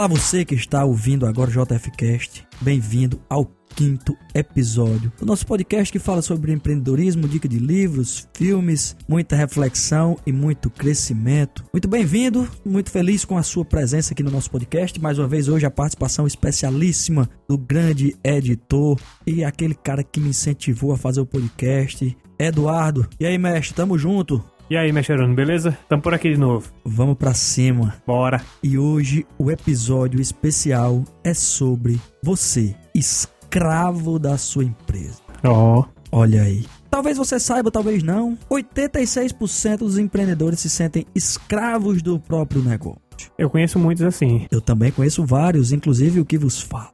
Olá você que está ouvindo agora o JFcast. Bem-vindo ao quinto episódio do nosso podcast que fala sobre empreendedorismo, dica de livros, filmes, muita reflexão e muito crescimento. Muito bem-vindo, muito feliz com a sua presença aqui no nosso podcast. Mais uma vez hoje a participação especialíssima do grande editor e aquele cara que me incentivou a fazer o podcast, Eduardo. E aí, mestre, tamo junto. E aí, mexerando, beleza? Tamo por aqui de novo. Vamos pra cima. Bora. E hoje o episódio especial é sobre você, escravo da sua empresa. Ó. Olha aí. Talvez você saiba, talvez não. 86% dos empreendedores se sentem escravos do próprio negócio. Eu conheço muitos assim. Eu também conheço vários, inclusive o que vos falo.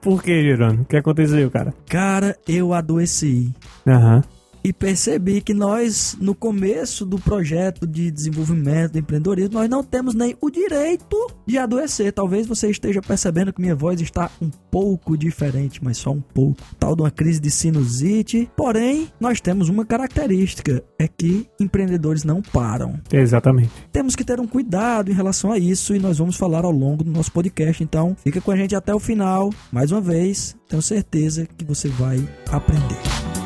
Por que, Gerando? O que aconteceu, cara? Cara, eu adoeci. Aham. E percebi que nós, no começo do projeto de desenvolvimento do empreendedorismo, nós não temos nem o direito de adoecer. Talvez você esteja percebendo que minha voz está um pouco diferente, mas só um pouco. Tal de uma crise de sinusite. Porém, nós temos uma característica: é que empreendedores não param. Exatamente. Temos que ter um cuidado em relação a isso e nós vamos falar ao longo do nosso podcast. Então, fica com a gente até o final. Mais uma vez, tenho certeza que você vai aprender.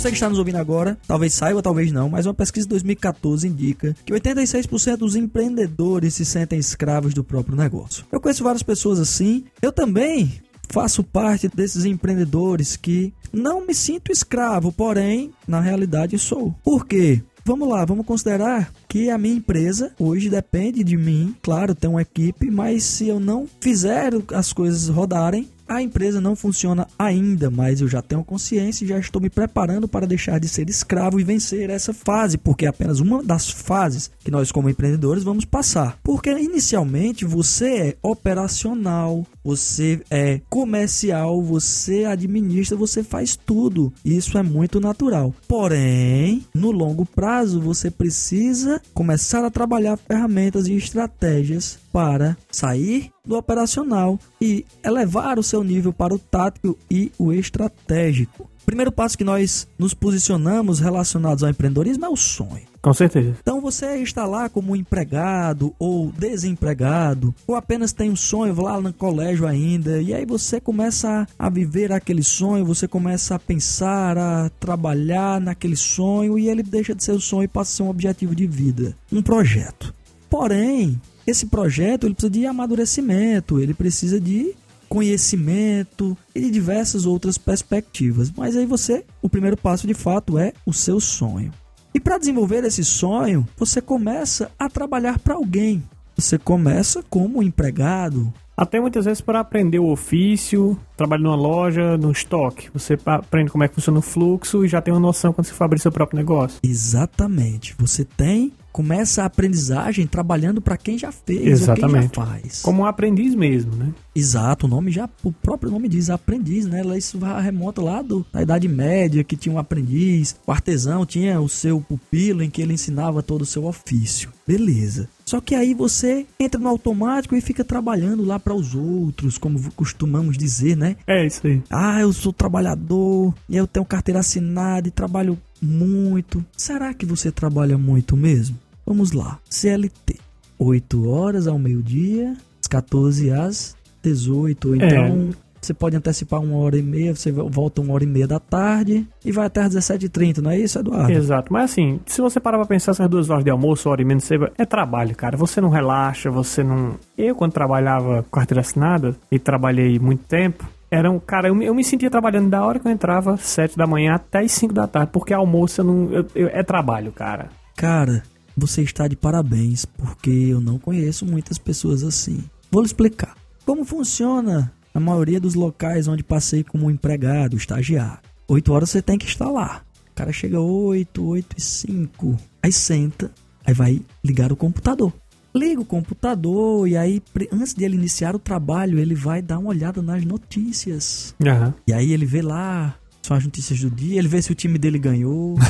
Você que está nos ouvindo agora, talvez saiba, talvez não, mas uma pesquisa de 2014 indica que 86% dos empreendedores se sentem escravos do próprio negócio. Eu conheço várias pessoas assim. Eu também faço parte desses empreendedores que não me sinto escravo, porém, na realidade sou. Por quê? Vamos lá, vamos considerar que a minha empresa hoje depende de mim. Claro, tem uma equipe, mas se eu não fizer as coisas rodarem, a empresa não funciona ainda, mas eu já tenho consciência e já estou me preparando para deixar de ser escravo e vencer essa fase, porque é apenas uma das fases que nós, como empreendedores, vamos passar. Porque inicialmente você é operacional, você é comercial, você administra, você faz tudo. Isso é muito natural. Porém, no longo prazo, você precisa começar a trabalhar ferramentas e estratégias para sair do operacional e elevar o seu nível para o tático e o estratégico. O primeiro passo que nós nos posicionamos relacionados ao empreendedorismo é o sonho. Com certeza. Então você está lá como empregado ou desempregado, ou apenas tem um sonho lá no colégio ainda, e aí você começa a viver aquele sonho, você começa a pensar, a trabalhar naquele sonho, e ele deixa de ser um sonho e passa a ser um objetivo de vida, um projeto. Porém, esse projeto ele precisa de amadurecimento, ele precisa de conhecimento e de diversas outras perspectivas. Mas aí você, o primeiro passo de fato é o seu sonho. E para desenvolver esse sonho, você começa a trabalhar para alguém. Você começa como empregado. Até muitas vezes para aprender o ofício, trabalha numa loja, no estoque. Você aprende como é que funciona o fluxo e já tem uma noção quando você for abrir seu próprio negócio. Exatamente. Você tem começa a aprendizagem trabalhando para quem já fez Exatamente. ou quem já faz. Como um aprendiz mesmo, né? Exato, o nome já, o próprio nome diz aprendiz, né? Isso remonta lá do, da Idade Média, que tinha um aprendiz, o artesão tinha o seu pupilo em que ele ensinava todo o seu ofício. Beleza. Só que aí você entra no automático e fica trabalhando lá para os outros, como costumamos dizer, né? É isso aí. Ah, eu sou trabalhador, e eu tenho carteira assinada e trabalho muito. Será que você trabalha muito mesmo? Vamos lá. CLT. 8 horas ao meio-dia, às 14 às 18. Ou então é. Você pode antecipar uma hora e meia, você volta uma hora e meia da tarde e vai até às 17h30, não é isso, Eduardo? Exato. Mas assim, se você parar pra pensar essas duas horas de almoço, hora e meia, é trabalho, cara. Você não relaxa, você não. Eu, quando trabalhava com carteira assinada e trabalhei muito tempo, era um, cara, eu, eu, me sentia trabalhando da hora que eu entrava, 7 da manhã até as 5 da tarde, porque almoço eu não, eu, eu, é trabalho, cara. Cara, você está de parabéns, porque eu não conheço muitas pessoas assim. Vou lhe explicar. Como funciona a maioria dos locais onde passei como empregado, estagiário? 8 horas você tem que estar lá. O cara chega 8, 8 e 5, aí senta, aí vai ligar o computador liga o computador e aí, antes de ele iniciar o trabalho, ele vai dar uma olhada nas notícias. Uhum. E aí ele vê lá, são as notícias do dia, ele vê se o time dele ganhou.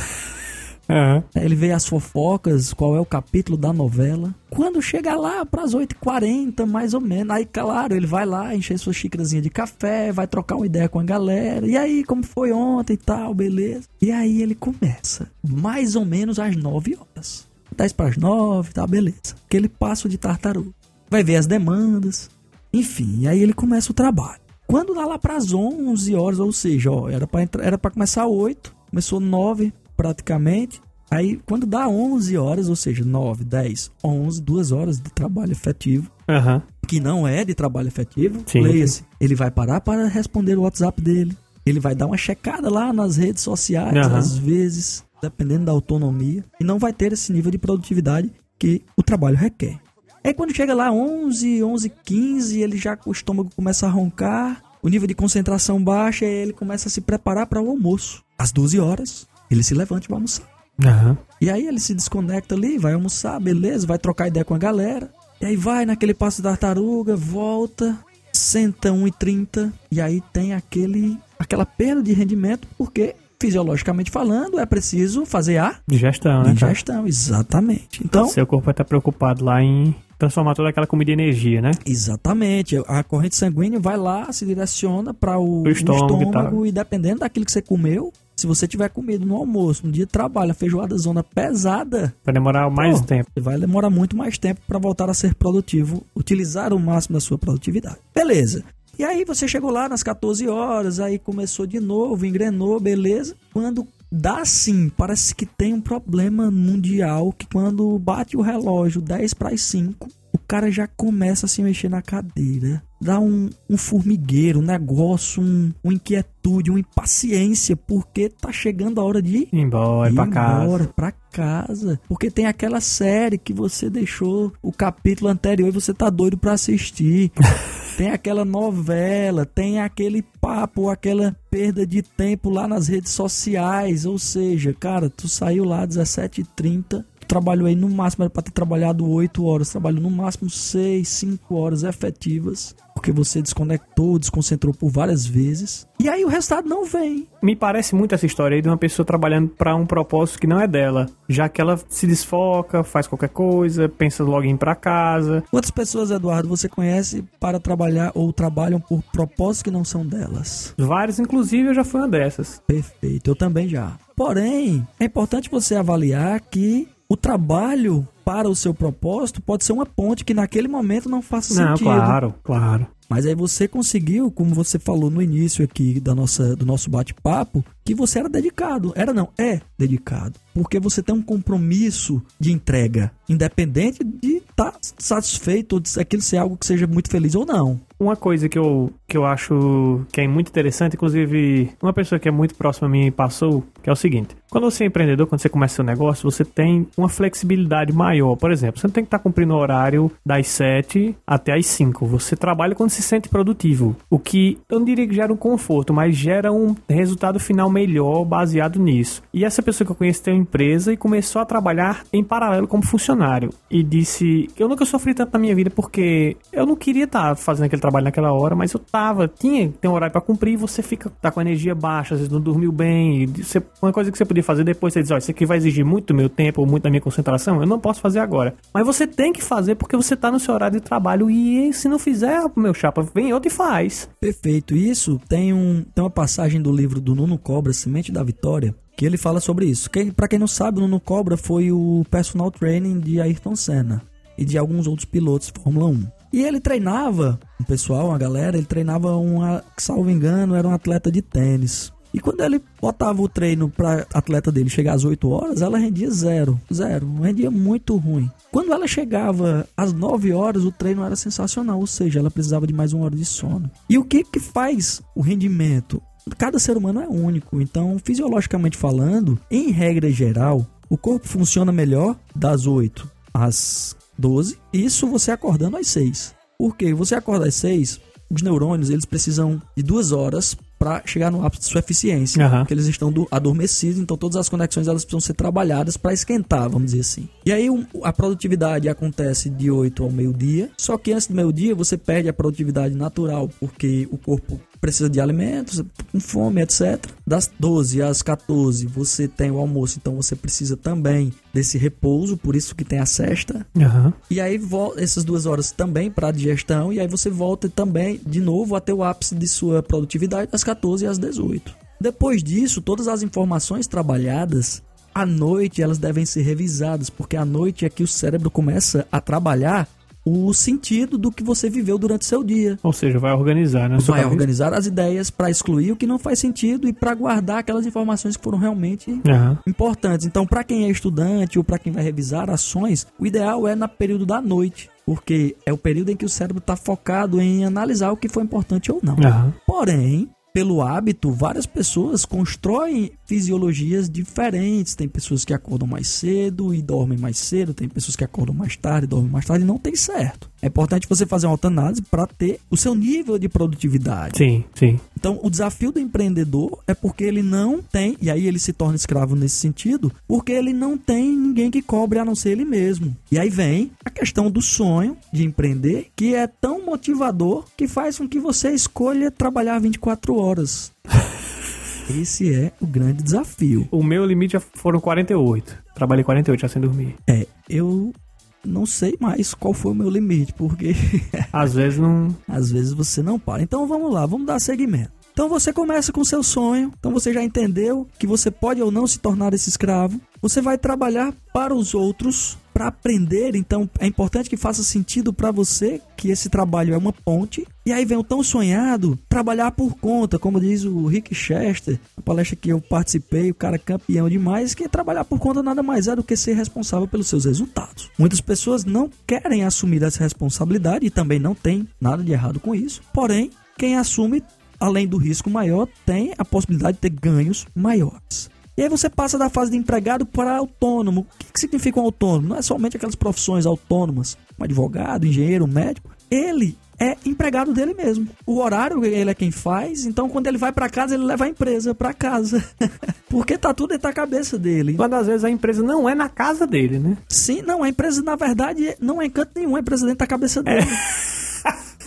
Aí Ele vê as fofocas, qual é o capítulo da novela. Quando chega lá, pras 8h40, mais ou menos, aí, claro, ele vai lá, encher sua xícarazinha de café, vai trocar uma ideia com a galera. E aí, como foi ontem e tal, beleza? E aí ele começa, mais ou menos às 9 horas. 10 para as 9, tá, beleza. Aquele passo de tartaruga. Vai ver as demandas, enfim, aí ele começa o trabalho. Quando dá lá pras 11 horas, ou seja, ó, era para era para começar 8, começou 9 praticamente. Aí quando dá 11 horas, ou seja, 9, 10, 11, 2 horas de trabalho efetivo, Aham. que não é de trabalho efetivo, leia-se. Ele vai parar para responder o WhatsApp dele. Ele vai dar uma checada lá nas redes sociais, Aham. às vezes, dependendo da autonomia, e não vai ter esse nível de produtividade que o trabalho requer. Aí quando chega lá 11, 11, 15, ele já o estômago começa a roncar, o nível de concentração baixa, e ele começa a se preparar para o almoço. Às 12 horas, ele se levanta e vai almoçar. Aham. E aí ele se desconecta ali, vai almoçar, beleza, vai trocar ideia com a galera. E aí vai naquele passo da tartaruga, volta, senta 1,30 e aí tem aquele aquela perda de rendimento porque fisiologicamente falando é preciso fazer a Digestão, né, cara? digestão, exatamente. Então, Seu corpo vai estar preocupado lá em transformar toda aquela comida em energia, né? exatamente, a corrente sanguínea vai lá, se direciona para o, Pro estômago e estômago tal. e dependendo daquilo que você comeu, se você tiver comido no almoço, no dia de trabalho, a feijoada zona pesada, Vai demorar mais Pô, tempo. Vai demorar muito mais tempo para voltar a ser produtivo, utilizar o máximo da sua produtividade. Beleza. E aí você chegou lá nas 14 horas, aí começou de novo, engrenou, beleza. Quando dá sim, parece que tem um problema mundial que quando bate o relógio 10 para as 5, o cara já começa a se mexer na cadeira. Dá um, um formigueiro, um negócio, um, uma inquietude, uma impaciência, porque tá chegando a hora de Ir embora, ir pra casa. embora pra casa. Porque tem aquela série que você deixou o capítulo anterior e você tá doido pra assistir. tem aquela novela, tem aquele papo, aquela perda de tempo lá nas redes sociais. Ou seja, cara, tu saiu lá às 17h30. Tu Trabalhou aí no máximo, era pra ter trabalhado 8 horas, trabalhou no máximo 6, 5 horas efetivas, porque você desconectou, desconcentrou por várias vezes. E aí o resultado não vem. Me parece muito essa história aí de uma pessoa trabalhando pra um propósito que não é dela, já que ela se desfoca, faz qualquer coisa, pensa logo em ir pra casa. Quantas pessoas, Eduardo, você conhece para trabalhar ou trabalham por propósitos que não são delas? Vários, inclusive, eu já fui uma dessas. Perfeito, eu também já. Porém, é importante você avaliar que o trabalho para o seu propósito pode ser uma ponte que naquele momento não faça Não, sentido. claro, claro. Mas aí você conseguiu, como você falou no início aqui da nossa, do nosso bate-papo, que você era dedicado. Era não, é dedicado. Porque você tem um compromisso de entrega, independente de estar satisfeito ou de aquilo ser algo que seja muito feliz ou não. Uma coisa que eu, que eu acho que é muito interessante, inclusive uma pessoa que é muito próxima a mim passou, que é o seguinte: quando você é empreendedor, quando você começa seu negócio, você tem uma flexibilidade maior. Por exemplo, você não tem que estar cumprindo o horário das 7 até as 5. Você trabalha quando se sente produtivo. O que eu não diria que gera um conforto, mas gera um resultado final melhor baseado nisso. E essa pessoa que eu conheço tem uma empresa e começou a trabalhar em paralelo como funcionário. E disse: Eu nunca sofri tanto na minha vida porque eu não queria estar fazendo aquele trabalho naquela hora, mas eu tava, tinha, tem um horário pra cumprir e você fica, tá com a energia baixa, às vezes não dormiu bem. você- uma coisa que você podia fazer depois, você diz: Ó, isso aqui vai exigir muito meu tempo ou muito da minha concentração, eu não posso fazer agora. Mas você tem que fazer porque você tá no seu horário de trabalho e se não fizer, meu chapa, vem outro e faz. Perfeito. Isso tem, um, tem uma passagem do livro do Nuno Cobra, Semente da Vitória, que ele fala sobre isso. Quem, pra quem não sabe, o Nuno Cobra foi o personal training de Ayrton Senna e de alguns outros pilotos de Fórmula 1. E ele treinava um pessoal, uma galera, ele treinava uma, salvo engano, era um atleta de tênis. E quando ele botava o treino pra atleta dele chegar às 8 horas, ela rendia zero. Zero. Rendia muito ruim. Quando ela chegava às 9 horas, o treino era sensacional. Ou seja, ela precisava de mais uma hora de sono. E o que que faz o rendimento? Cada ser humano é único. Então, fisiologicamente falando, em regra geral, o corpo funciona melhor das 8 às 12. Isso você acordando às 6. Por quê? Você acorda às 6, os neurônios eles precisam de duas horas para chegar no ápice de sua eficiência, Aham. porque eles estão do- adormecidos, então todas as conexões elas precisam ser trabalhadas para esquentar, vamos dizer assim. E aí um- a produtividade acontece de 8 ao meio-dia, só que antes do meio-dia você perde a produtividade natural, porque o corpo precisa de alimentos, com fome, etc. Das 12 às 14 você tem o almoço, então você precisa também desse repouso, por isso que tem a cesta. Aham. E aí essas duas horas também para digestão e aí você volta também de novo até o ápice de sua produtividade das 14 às 18. Depois disso, todas as informações trabalhadas à noite elas devem ser revisadas, porque à noite é que o cérebro começa a trabalhar o sentido do que você viveu durante o seu dia. Ou seja, vai organizar, né? Vai organizar as ideias para excluir o que não faz sentido e para guardar aquelas informações que foram realmente Aham. importantes. Então, para quem é estudante ou para quem vai revisar ações, o ideal é no período da noite, porque é o período em que o cérebro está focado em analisar o que foi importante ou não. Aham. Porém, pelo hábito, várias pessoas constroem fisiologias diferentes. Tem pessoas que acordam mais cedo e dormem mais cedo, tem pessoas que acordam mais tarde e dormem mais tarde, não tem certo. É importante você fazer uma autoanálise para ter o seu nível de produtividade. Sim, sim. Então, o desafio do empreendedor é porque ele não tem, e aí ele se torna escravo nesse sentido, porque ele não tem ninguém que cobre a não ser ele mesmo. E aí vem a questão do sonho de empreender, que é tão motivador que faz com que você escolha trabalhar 24 horas. Esse é o grande desafio. O meu limite já foram 48. Trabalhei 48 já sem dormir. É, eu não sei mais qual foi o meu limite, porque Às vezes não. às vezes você não para. Então vamos lá, vamos dar seguimento. Então você começa com seu sonho, então você já entendeu que você pode ou não se tornar esse escravo. Você vai trabalhar para os outros, para aprender, então é importante que faça sentido para você que esse trabalho é uma ponte. E aí vem o tão sonhado trabalhar por conta, como diz o Rick Chester, na palestra que eu participei, o cara campeão demais, que trabalhar por conta nada mais é do que ser responsável pelos seus resultados. Muitas pessoas não querem assumir essa responsabilidade e também não tem nada de errado com isso. Porém, quem assume além do risco maior, tem a possibilidade de ter ganhos maiores. E aí você passa da fase de empregado para autônomo. O que, que significa um autônomo? Não é somente aquelas profissões autônomas, um advogado, engenheiro, médico. Ele é empregado dele mesmo. O horário ele é quem faz, então quando ele vai para casa, ele leva a empresa para casa. Porque tá tudo dentro da cabeça dele. Quando às vezes a empresa não é na casa dele, né? Sim, não, a empresa na verdade não é em canto nenhum, a empresa dentro da cabeça dele.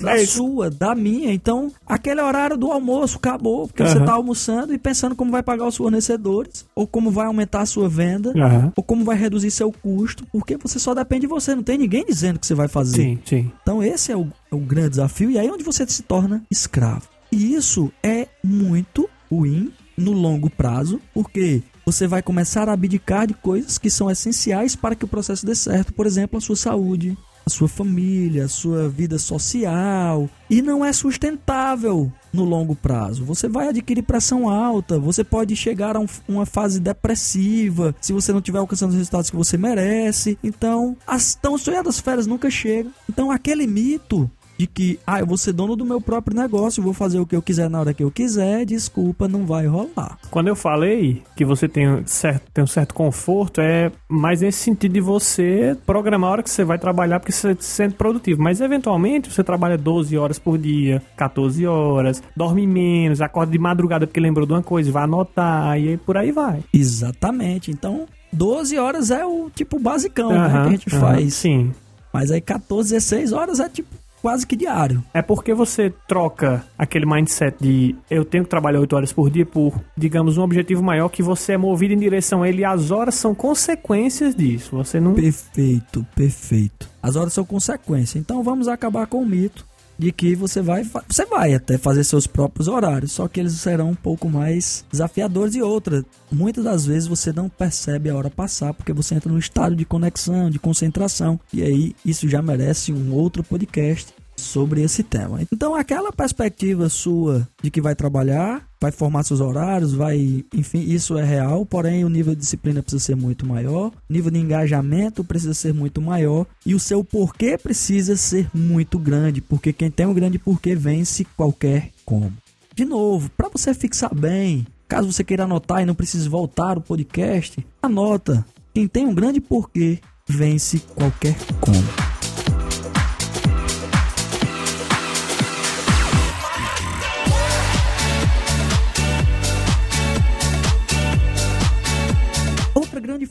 Da É sua, da minha. Então, aquele horário do almoço acabou, porque você Aham. tá almoçando e pensando como vai pagar os fornecedores, ou como vai aumentar a sua venda, Aham. ou como vai reduzir seu custo, porque você só depende de você, não tem ninguém dizendo o que você vai fazer. Sim, sim. Então esse é o, é o grande desafio e aí é onde você se torna escravo. E isso é muito ruim no longo prazo, porque você vai começar a abdicar de coisas que são essenciais para que o processo dê certo, por exemplo, a sua saúde, a sua família, a sua vida social, e não é sustentável no longo prazo. Você vai adquirir pressão alta, você pode chegar a um- uma fase depressiva se você não estiver alcançando os resultados que você merece. Então, as tão sonhadas férias nunca chegam. Então, aquele mito de que, ah, eu vou ser dono do meu próprio negócio, vou fazer o que eu quiser na hora que eu quiser, desculpa, não vai rolar. Quando eu falei que você tem, um certo, tem um certo conforto, é mais nesse sentido de você programar a hora que você vai trabalhar, porque você se sente produtivo. Mas eventualmente você trabalha 12 horas por dia, 14 horas, dorme menos, acorda de madrugada porque lembrou de uma coisa, vai anotar, e aí por aí vai. Exatamente. Então, 12 horas é o tipo basicão né, que a gente faz. Sim. Mas aí 14, 16 horas é tipo quase que diário. É porque você troca aquele mindset de eu tenho que trabalhar 8 horas por dia por, digamos, um objetivo maior que você é movido em direção a ele e as horas são consequências disso. Você não. Perfeito, perfeito. As horas são consequência. Então vamos acabar com o mito de que você vai, você vai até fazer seus próprios horários, só que eles serão um pouco mais desafiadores e outra. Muitas das vezes você não percebe a hora passar porque você entra num estado de conexão, de concentração, e aí isso já merece um outro podcast sobre esse tema. Então, aquela perspectiva sua de que vai trabalhar, vai formar seus horários, vai, enfim, isso é real, porém o nível de disciplina precisa ser muito maior, o nível de engajamento precisa ser muito maior e o seu porquê precisa ser muito grande, porque quem tem um grande porquê vence qualquer como. De novo, para você fixar bem, caso você queira anotar e não precise voltar o podcast, anota. Quem tem um grande porquê vence qualquer como.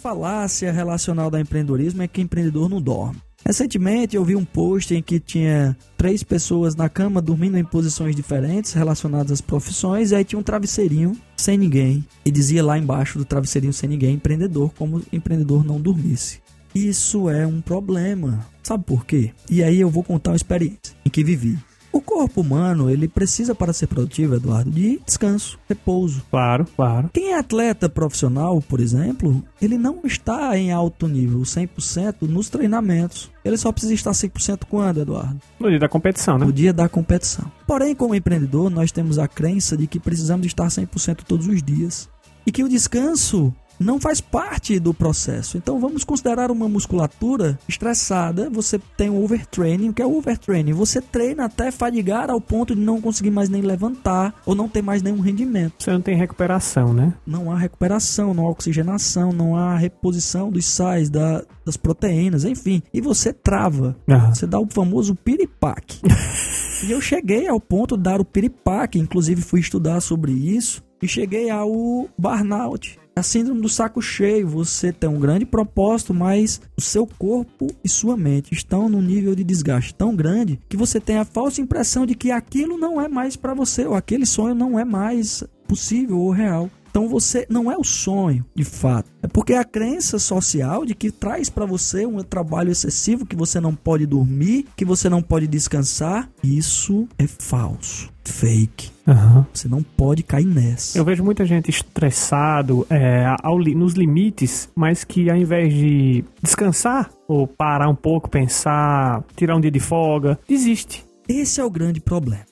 Falácia relacional da empreendedorismo é que empreendedor não dorme. Recentemente eu vi um post em que tinha três pessoas na cama dormindo em posições diferentes relacionadas às profissões, e aí tinha um travesseirinho sem ninguém, e dizia lá embaixo do travesseirinho sem ninguém, empreendedor, como empreendedor não dormisse. Isso é um problema. Sabe por quê? E aí eu vou contar uma experiência em que vivi. O corpo humano, ele precisa para ser produtivo, Eduardo, de descanso, repouso. Claro, claro. Quem é atleta profissional, por exemplo, ele não está em alto nível, 100% nos treinamentos. Ele só precisa estar 100% quando, Eduardo? No dia da competição, né? No dia da competição. Porém, como empreendedor, nós temos a crença de que precisamos estar 100% todos os dias. E que o descanso não faz parte do processo. Então vamos considerar uma musculatura estressada. Você tem o overtraining. O que é o overtraining? Você treina até fadigar ao ponto de não conseguir mais nem levantar ou não ter mais nenhum rendimento. Você não tem recuperação, né? Não há recuperação, não há oxigenação, não há reposição dos sais, da, das proteínas, enfim. E você trava. Você dá o famoso piripaque. e eu cheguei ao ponto de dar o piripaque, inclusive fui estudar sobre isso. E cheguei ao burnout. A síndrome do saco cheio. Você tem um grande propósito, mas o seu corpo e sua mente estão num nível de desgaste tão grande que você tem a falsa impressão de que aquilo não é mais para você, ou aquele sonho não é mais possível ou real. Então você não é o sonho, de fato. É porque a crença social de que traz para você um trabalho excessivo, que você não pode dormir, que você não pode descansar, isso é falso, fake. Aham. Você não pode cair nessa. Eu vejo muita gente estressado é, ao nos limites, mas que ao invés de descansar ou parar um pouco, pensar, tirar um dia de folga, desiste. Esse é o grande problema.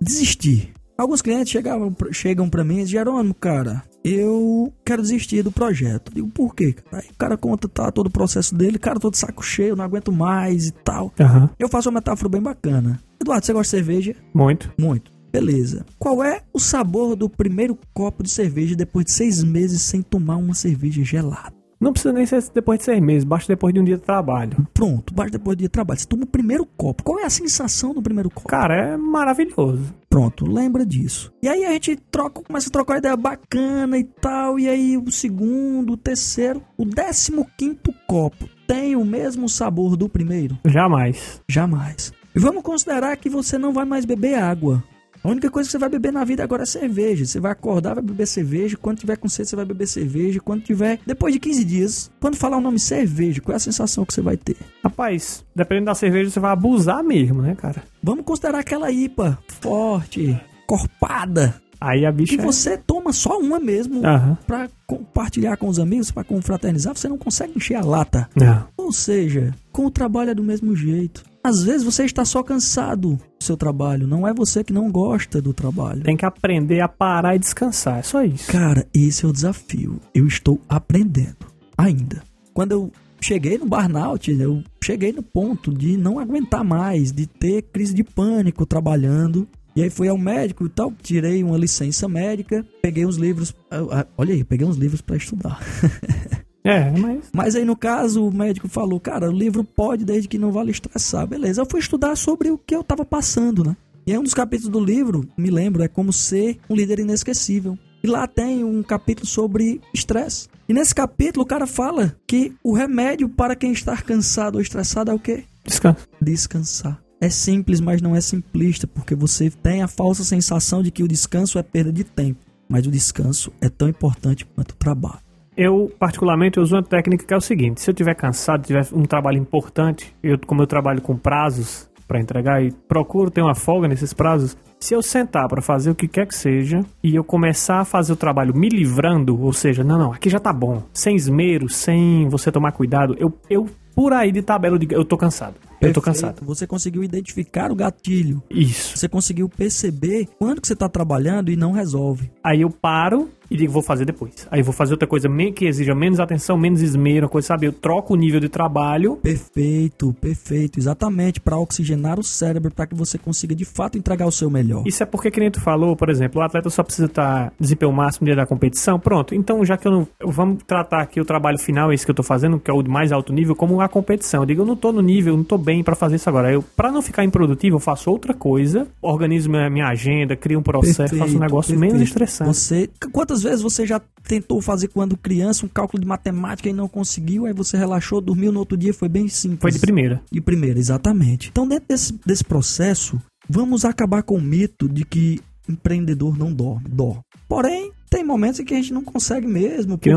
Desistir. Alguns clientes chegavam, pra- chegam para mim e dizem, Jerônimo, cara, eu quero desistir do projeto. Digo, por quê? cara? Aí o cara conta tá, todo o processo dele, cara, todo saco cheio, não aguento mais e tal. Aham. Eu faço uma metáfora bem bacana. Eduardo, você gosta de cerveja? Muito. Muito. Beleza. Qual é o sabor do primeiro copo de cerveja depois de seis meses sem tomar uma cerveja gelada? Não precisa nem ser depois de seis meses, basta depois de um dia de trabalho. Pronto, basta depois do dia de trabalho. Você toma o primeiro copo. Qual é a sensação do primeiro copo? Cara, é maravilhoso. Pronto, lembra disso. E aí a gente troca, começa a trocar uma ideia bacana e tal. E aí o segundo, o terceiro, o décimo quinto copo tem o mesmo sabor do primeiro? Jamais. Jamais. E vamos considerar que você não vai mais beber água. A única coisa que você vai beber na vida agora é cerveja. Você vai acordar, vai beber cerveja. Quando tiver com sede, você vai beber cerveja. Quando tiver, depois de 15 dias, quando falar o nome cerveja, qual é a sensação que você vai ter? Rapaz, dependendo da cerveja, você vai abusar mesmo, né, cara? Vamos considerar aquela IPA forte, corpada, Aí a que bicha. é- você toma só uma mesmo Aham. pra compartilhar com os amigos, pra confraternizar. Você não consegue encher a lata. Não. Ou seja, com o trabalho é do mesmo jeito. Às vezes você está só cansado do seu trabalho, não é você que não gosta do trabalho. Tem que aprender a parar e descansar. É só isso. Cara, esse é o desafio. Eu estou aprendendo ainda. Quando eu cheguei no burnout, eu cheguei no ponto de não aguentar mais, de ter crise de pânico trabalhando. E aí fui ao médico e tal, tirei uma licença médica, peguei uns livros, ah, ah, olha aí, peguei uns livros para estudar. É, mas. Mas aí no caso o médico falou, cara, o livro pode desde que não vale estressar. Beleza, eu fui estudar sobre o que eu tava passando, né? E aí um dos capítulos do livro, me lembro, é como ser um líder inesquecível. E lá tem um capítulo sobre estresse. E nesse capítulo o cara fala que o remédio para quem está cansado ou estressado é o quê? Descansa. Descansar. É simples, mas não é simplista, porque você tem a falsa sensação de que o descanso é perda de tempo. Mas o descanso é tão importante quanto o trabalho. Eu, particularmente, uso uma técnica que é o seguinte: se eu tiver cansado, tiver um trabalho importante, eu, como eu trabalho com prazos para entregar e procuro ter uma folga nesses prazos, se eu sentar para fazer o que quer que seja e eu começar a fazer o trabalho me livrando, ou seja, não, não, aqui já tá bom, sem esmero, sem você tomar cuidado, eu, eu por aí de tabela eu digo, eu tô cansado. Eu tô Perfeito. cansado. Você conseguiu identificar o gatilho. Isso. Você conseguiu perceber quando que você está trabalhando e não resolve. Aí eu paro e digo, vou fazer depois. Aí vou fazer outra coisa que exija menos atenção, menos esmero, uma coisa, sabe? Eu troco o nível de trabalho Perfeito, perfeito. Exatamente, para oxigenar o cérebro, para que você consiga de fato entregar o seu melhor. Isso é porque, que nem tu falou, por exemplo, o atleta só precisa estar desempenho máximo no dia da competição. Pronto, então já que eu não. Vamos tratar aqui o trabalho final, esse que eu tô fazendo, que é o de mais alto nível, como a, competição. Eu digo, eu não tô no nível, não tô bem para fazer isso agora. Eu, para não ficar improdutivo, eu faço outra coisa, organizo minha, minha agenda, crio um processo, perfeito, faço um negócio perfeito. menos estressante. Você, quantas vezes você já tentou fazer quando criança um cálculo de matemática e não conseguiu, aí você relaxou, dormiu no outro dia, foi bem simples. Foi de primeira. De primeira, exatamente. Então, dentro desse, desse processo, vamos acabar com o mito de que empreendedor não dorme. Dorme. Porém, tem momentos em que a gente não consegue mesmo, porque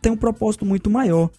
tem um propósito muito maior.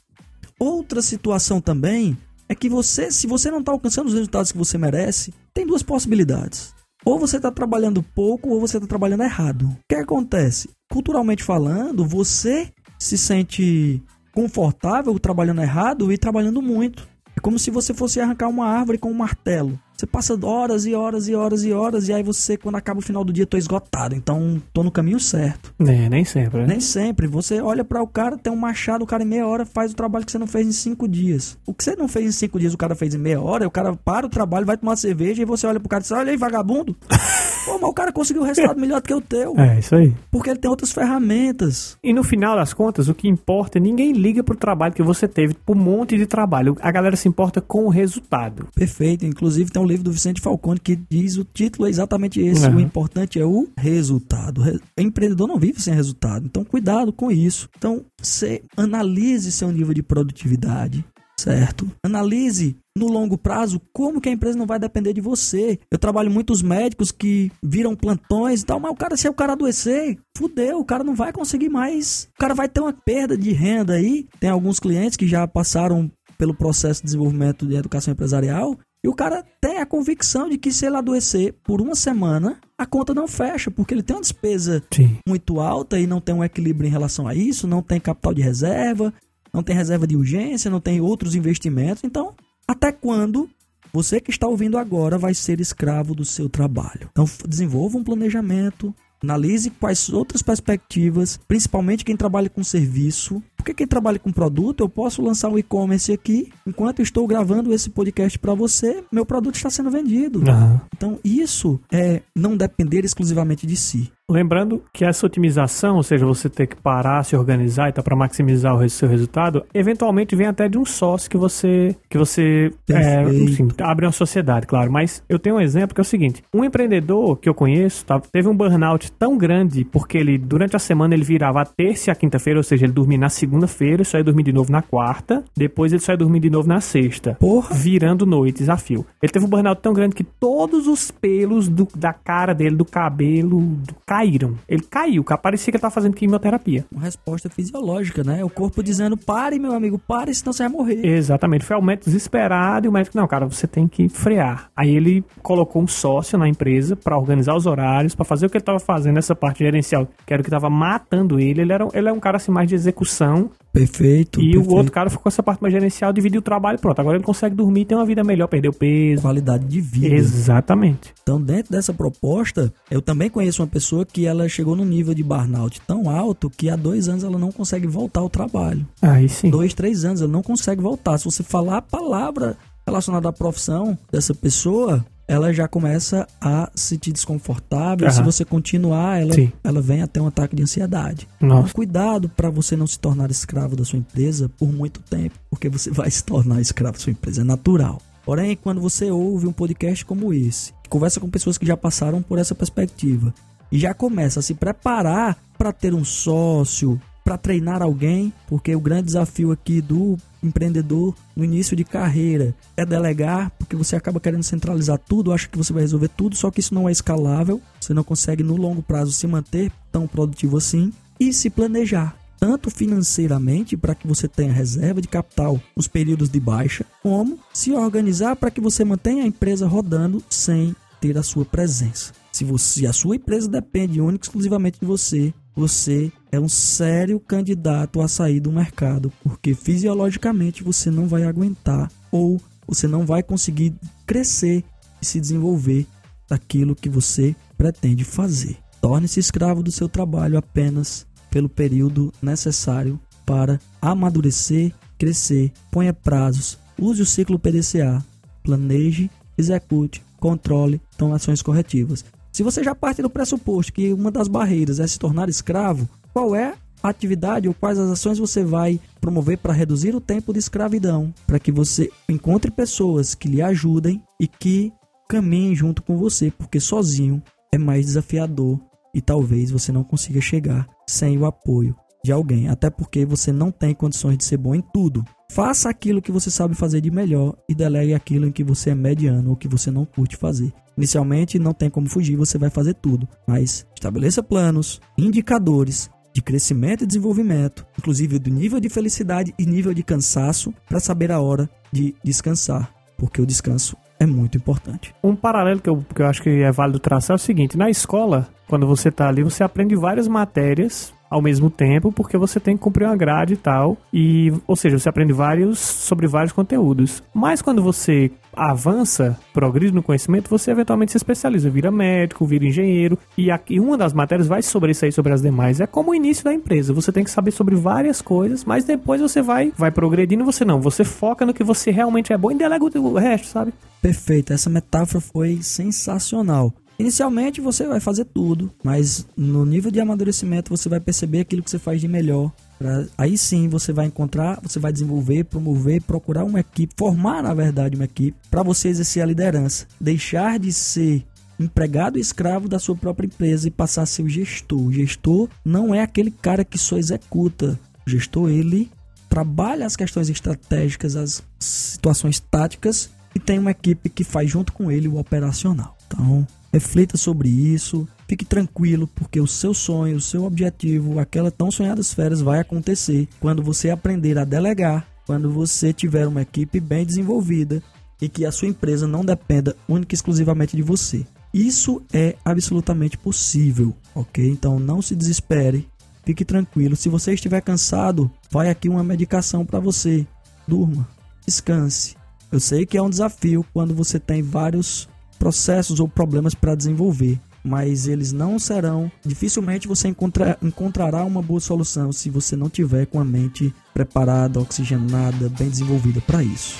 Outra situação também é que você, se você não está alcançando os resultados que você merece, tem duas possibilidades. Ou você está trabalhando pouco ou você está trabalhando errado. O que acontece? Culturalmente falando, você se sente confortável trabalhando errado e trabalhando muito. É como se você fosse arrancar uma árvore com um martelo. Você passa horas e horas e horas e horas, e aí você, quando acaba o final do dia, tô esgotado. Então, tô no caminho certo. É, nem sempre, né? Nem sempre. Você olha para o cara, tem um machado, o cara em meia hora faz o trabalho que você não fez em cinco dias. O que você não fez em cinco dias, o cara fez em meia hora, o cara para o trabalho, vai tomar cerveja, e você olha pro cara e diz, olha aí, vagabundo. Pô, mas o cara conseguiu um resultado melhor do que o teu. É, isso aí. Porque ele tem outras ferramentas. E no final das contas, o que importa, ninguém liga pro trabalho que você teve, pro monte de trabalho. A galera se importa com o resultado. Perfeito. Inclusive, tem um livro do Vicente Falcone que diz o título é exatamente esse. Uhum. O importante é o resultado. O empreendedor não vive sem resultado. Então, cuidado com isso. Então, você analise seu nível de produtividade certo? Analise no longo prazo como que a empresa não vai depender de você. Eu trabalho muitos médicos que viram plantões e tal, mas o cara, se o cara adoecer, fudeu, o cara não vai conseguir mais. O cara vai ter uma perda de renda aí. Tem alguns clientes que já passaram pelo processo de desenvolvimento de educação empresarial e o cara tem a convicção de que se ele adoecer por uma semana, a conta não fecha, porque ele tem uma despesa Sim. muito alta e não tem um equilíbrio em relação a isso, não tem capital de reserva, não tem reserva de urgência, não tem outros investimentos. Então, até quando você que está ouvindo agora vai ser escravo do seu trabalho? Então, desenvolva um planejamento, analise quais outras perspectivas, principalmente quem trabalha com serviço. Porque quem trabalha com produto, eu posso lançar um e-commerce aqui, enquanto estou gravando esse podcast para você, meu produto está sendo vendido. Uhum. Então, isso é não depender exclusivamente de si. Lembrando que essa otimização, ou seja, você ter que parar, se organizar e tá para maximizar o seu resultado, eventualmente vem até de um sócio que você que você é, enfim, abre uma sociedade, claro. Mas eu tenho um exemplo que é o seguinte: um empreendedor que eu conheço tá, teve um burnout tão grande porque ele durante a semana ele virava a terça e a quinta-feira, ou seja, ele dormia na segunda-feira, só ia dormir de novo na quarta, depois ele só ia dormir de novo na sexta, Porra. virando noite, desafio. Ele teve um burnout tão grande que todos os pelos do, da cara dele, do cabelo, do caíram. Ele caiu, parecia que ele tava fazendo quimioterapia. Uma resposta fisiológica, né? O corpo dizendo, pare, meu amigo, pare, senão você vai morrer. Exatamente. Foi o médico desesperado e o médico, não, cara, você tem que frear. Aí ele colocou um sócio na empresa para organizar os horários, para fazer o que ele tava fazendo, essa parte gerencial, que era o que tava matando ele. Ele era, ele é um cara assim mais de execução. Perfeito. E perfeito. o outro cara ficou com essa parte mais gerencial, dividiu o trabalho, pronto. Agora ele consegue dormir, ter uma vida melhor, perdeu peso. Qualidade de vida. Exatamente. Então, dentro dessa proposta, eu também conheço uma pessoa que ela chegou num nível de burnout tão alto que há dois anos ela não consegue voltar ao trabalho. Aí sim. Dois, três anos ela não consegue voltar. Se você falar a palavra relacionada à profissão dessa pessoa, ela já começa a se sentir desconfortável. Uhum. Se você continuar, ela, ela vem até um ataque de ansiedade. Então, cuidado para você não se tornar escravo da sua empresa por muito tempo, porque você vai se tornar escravo da sua empresa. É natural. Porém, quando você ouve um podcast como esse, conversa com pessoas que já passaram por essa perspectiva e já começa a se preparar para ter um sócio, para treinar alguém, porque o grande desafio aqui do empreendedor no início de carreira é delegar, porque você acaba querendo centralizar tudo, acha que você vai resolver tudo, só que isso não é escalável, você não consegue no longo prazo se manter tão produtivo assim e se planejar tanto financeiramente para que você tenha reserva de capital nos períodos de baixa, como se organizar para que você mantenha a empresa rodando sem ter a sua presença. Se, você, a sua empresa depende única exclusivamente de você, você é um sério candidato a sair do mercado, porque fisiologicamente você não vai aguentar ou você não vai conseguir crescer e se desenvolver daquilo que você pretende fazer. Torne-se escravo do seu trabalho apenas pelo período necessário para amadurecer, crescer, ponha prazos, use o ciclo PDCA, planeje, execute, controle, tome ações corretivas. Se você já parte do pressuposto que uma das barreiras é se tornar escravo, qual é atividade ou quais as ações você vai promover para reduzir o tempo de escravidão, para que você encontre pessoas que lhe ajudem e que caminhem junto com você, porque sozinho é mais desafiador e talvez você não consiga chegar sem o apoio de alguém, até porque você não tem condições de ser bom em tudo. Faça aquilo que você sabe fazer de melhor e delegue aquilo em que você é mediano ou que você não curte fazer. Inicialmente não tem como fugir, você vai fazer tudo, mas estabeleça planos, indicadores de crescimento e desenvolvimento, inclusive do nível de felicidade e nível de cansaço, para saber a hora de descansar, porque o descanso é muito importante. Um paralelo que eu, que eu acho que é válido traçar é o seguinte: na escola, quando você está ali, você aprende várias matérias ao mesmo tempo, porque você tem que cumprir uma grade e tal. E, ou seja, você aprende vários sobre vários conteúdos. Mas quando você avança, progride no conhecimento, você eventualmente se especializa, vira médico, vira engenheiro, e aqui uma das matérias vai sobressair sobre as demais. É como o início da empresa, você tem que saber sobre várias coisas, mas depois você vai vai progredindo, você não, você foca no que você realmente é bom e delega o resto, sabe? Perfeito, essa metáfora foi sensacional. Inicialmente você vai fazer tudo, mas no nível de amadurecimento você vai perceber aquilo que você faz de melhor. Pra, aí sim você vai encontrar, você vai desenvolver, promover, procurar uma equipe, formar na verdade uma equipe para você exercer a liderança, deixar de ser empregado escravo da sua própria empresa e passar a ser o gestor. O gestor não é aquele cara que só executa. O gestor ele trabalha as questões estratégicas, as situações táticas e tem uma equipe que faz junto com ele o operacional. Então, Reflita sobre isso, fique tranquilo, porque o seu sonho, o seu objetivo, aquela tão sonhada férias vai acontecer quando você aprender a delegar, quando você tiver uma equipe bem desenvolvida e que a sua empresa não dependa única e exclusivamente de você. Isso é absolutamente possível, ok? Então não se desespere, fique tranquilo. Se você estiver cansado, vai aqui uma medicação para você. Durma, descanse. Eu sei que é um desafio quando você tem vários processos ou problemas para desenvolver, mas eles não serão. Dificilmente você encontra, encontrará uma boa solução se você não tiver com a mente preparada, oxigenada, bem desenvolvida para isso.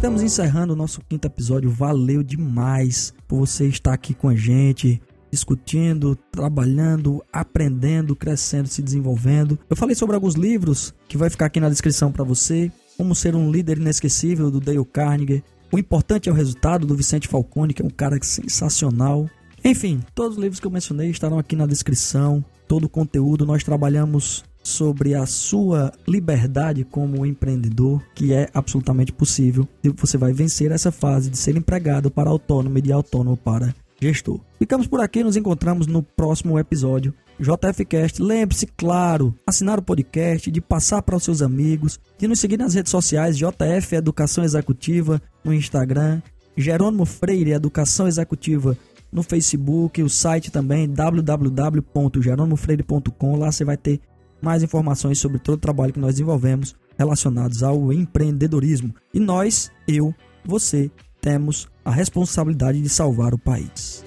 Estamos encerrando o nosso quinto episódio. Valeu demais por você estar aqui com a gente discutindo, trabalhando, aprendendo, crescendo, se desenvolvendo. Eu falei sobre alguns livros que vai ficar aqui na descrição para você. Como ser um líder inesquecível do Dale Carnegie. O importante é o resultado do Vicente Falcone, que é um cara sensacional. Enfim, todos os livros que eu mencionei estarão aqui na descrição. Todo o conteúdo nós trabalhamos sobre a sua liberdade como empreendedor, que é absolutamente possível. E você vai vencer essa fase de ser empregado para autônomo e de autônomo para gestor. Ficamos por aqui, nos encontramos no próximo episódio. JFcast, lembre-se, claro, assinar o podcast, de passar para os seus amigos, de nos seguir nas redes sociais JF Educação Executiva no Instagram, Jerônimo Freire Educação Executiva no Facebook, o site também www.jeronimofreire.com. Lá você vai ter mais informações sobre todo o trabalho que nós desenvolvemos relacionados ao empreendedorismo. E nós, eu, você, temos a responsabilidade de salvar o país.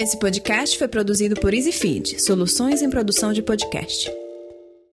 Esse podcast foi produzido por EasyFeed, soluções em produção de podcast.